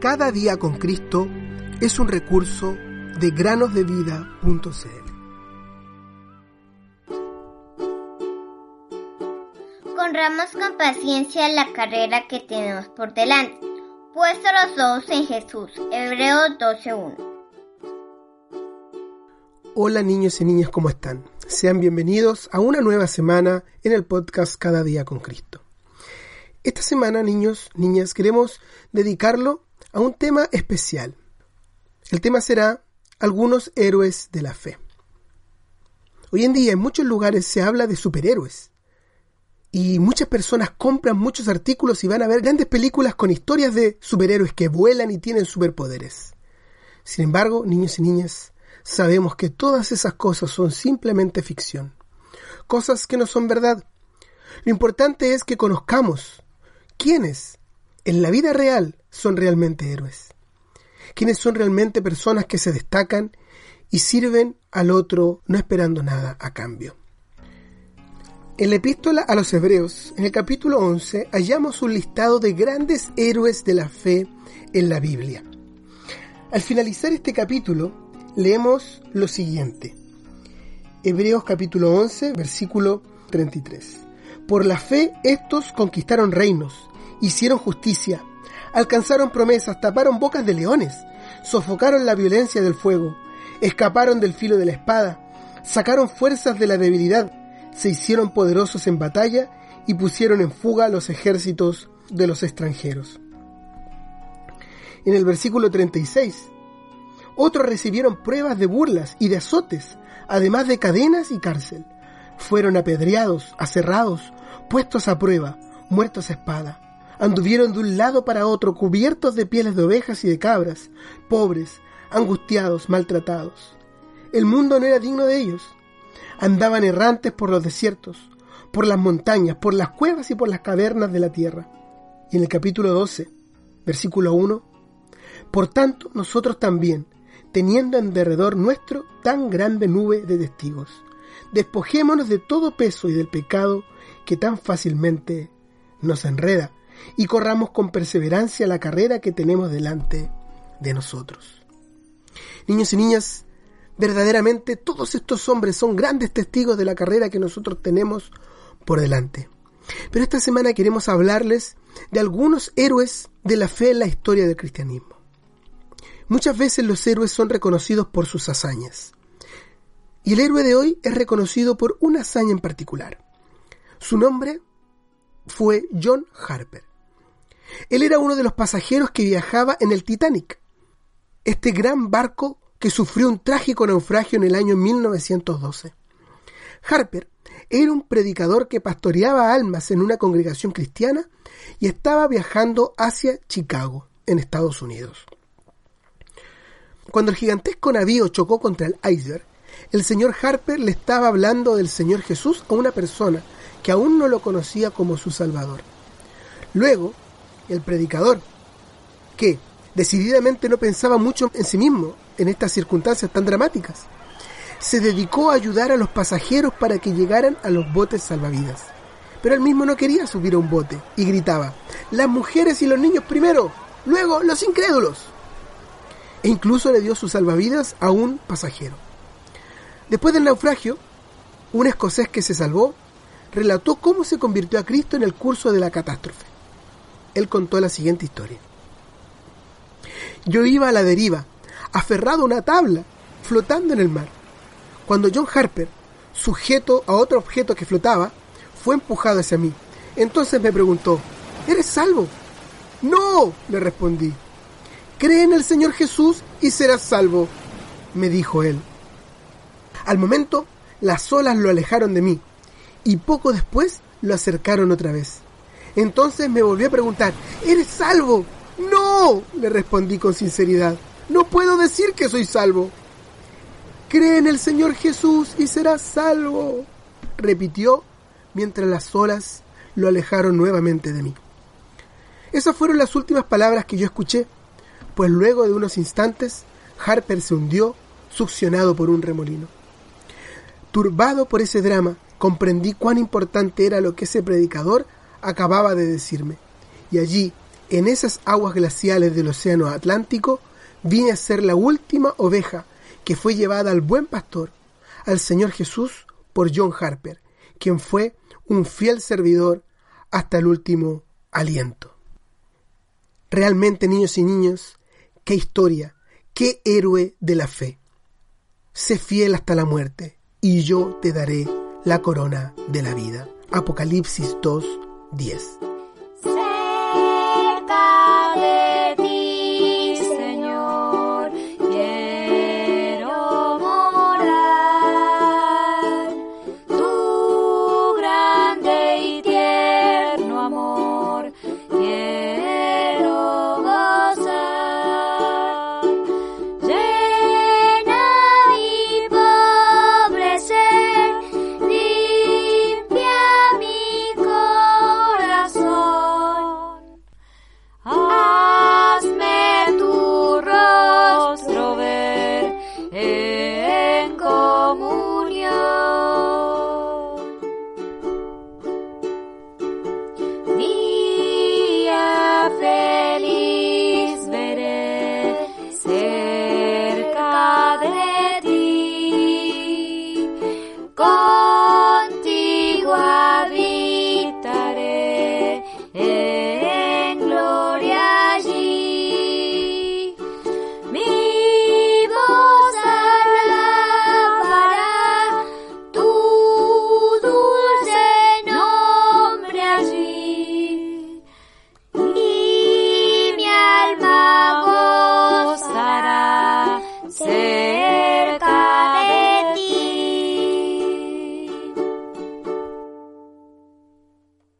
Cada día con Cristo es un recurso de granosdevida.cl. Corramos con paciencia la carrera que tenemos por delante, puesto los ojos en Jesús. Hebreos 12.1. Hola niños y niñas, ¿cómo están? Sean bienvenidos a una nueva semana en el podcast Cada día con Cristo. Esta semana, niños, niñas, queremos dedicarlo a un tema especial. El tema será algunos héroes de la fe. Hoy en día en muchos lugares se habla de superhéroes. Y muchas personas compran muchos artículos y van a ver grandes películas con historias de superhéroes que vuelan y tienen superpoderes. Sin embargo, niños y niñas, sabemos que todas esas cosas son simplemente ficción. Cosas que no son verdad. Lo importante es que conozcamos quiénes en la vida real son realmente héroes. Quiénes son realmente personas que se destacan y sirven al otro no esperando nada a cambio. En la epístola a los Hebreos, en el capítulo 11, hallamos un listado de grandes héroes de la fe en la Biblia. Al finalizar este capítulo, leemos lo siguiente. Hebreos capítulo 11, versículo 33. Por la fe estos conquistaron reinos, hicieron justicia, alcanzaron promesas, taparon bocas de leones, sofocaron la violencia del fuego, escaparon del filo de la espada, sacaron fuerzas de la debilidad, se hicieron poderosos en batalla y pusieron en fuga los ejércitos de los extranjeros. En el versículo 36, otros recibieron pruebas de burlas y de azotes, además de cadenas y cárcel. Fueron apedreados, aserrados, puestos a prueba, muertos a espada anduvieron de un lado para otro cubiertos de pieles de ovejas y de cabras, pobres, angustiados, maltratados. El mundo no era digno de ellos. Andaban errantes por los desiertos, por las montañas, por las cuevas y por las cavernas de la tierra. Y en el capítulo 12, versículo 1, Por tanto, nosotros también, teniendo en derredor nuestro tan grande nube de testigos, despojémonos de todo peso y del pecado que tan fácilmente nos enreda y corramos con perseverancia la carrera que tenemos delante de nosotros. Niños y niñas, verdaderamente todos estos hombres son grandes testigos de la carrera que nosotros tenemos por delante. Pero esta semana queremos hablarles de algunos héroes de la fe en la historia del cristianismo. Muchas veces los héroes son reconocidos por sus hazañas. Y el héroe de hoy es reconocido por una hazaña en particular. Su nombre fue John Harper. Él era uno de los pasajeros que viajaba en el Titanic, este gran barco que sufrió un trágico naufragio en el año 1912. Harper era un predicador que pastoreaba almas en una congregación cristiana y estaba viajando hacia Chicago, en Estados Unidos. Cuando el gigantesco navío chocó contra el iceberg, el señor Harper le estaba hablando del Señor Jesús a una persona que aún no lo conocía como su Salvador. Luego, el predicador, que decididamente no pensaba mucho en sí mismo en estas circunstancias tan dramáticas. Se dedicó a ayudar a los pasajeros para que llegaran a los botes salvavidas. Pero él mismo no quería subir a un bote y gritaba, las mujeres y los niños primero, luego los incrédulos. E incluso le dio sus salvavidas a un pasajero. Después del naufragio, un escocés que se salvó relató cómo se convirtió a Cristo en el curso de la catástrofe él contó la siguiente historia. Yo iba a la deriva, aferrado a una tabla, flotando en el mar, cuando John Harper, sujeto a otro objeto que flotaba, fue empujado hacia mí. Entonces me preguntó, ¿eres salvo? No, le respondí. Cree en el Señor Jesús y serás salvo, me dijo él. Al momento, las olas lo alejaron de mí y poco después lo acercaron otra vez. Entonces me volvió a preguntar, ¿eres salvo? No, le respondí con sinceridad, no puedo decir que soy salvo. Cree en el Señor Jesús y serás salvo, repitió mientras las olas lo alejaron nuevamente de mí. Esas fueron las últimas palabras que yo escuché, pues luego de unos instantes Harper se hundió, succionado por un remolino. Turbado por ese drama, comprendí cuán importante era lo que ese predicador acababa de decirme. Y allí, en esas aguas glaciales del Océano Atlántico vine a ser la última oveja que fue llevada al buen pastor, al Señor Jesús, por John Harper, quien fue un fiel servidor hasta el último aliento. Realmente, niños y niñas, qué historia, qué héroe de la fe. Sé fiel hasta la muerte, y yo te daré la corona de la vida. Apocalipsis 2, 10.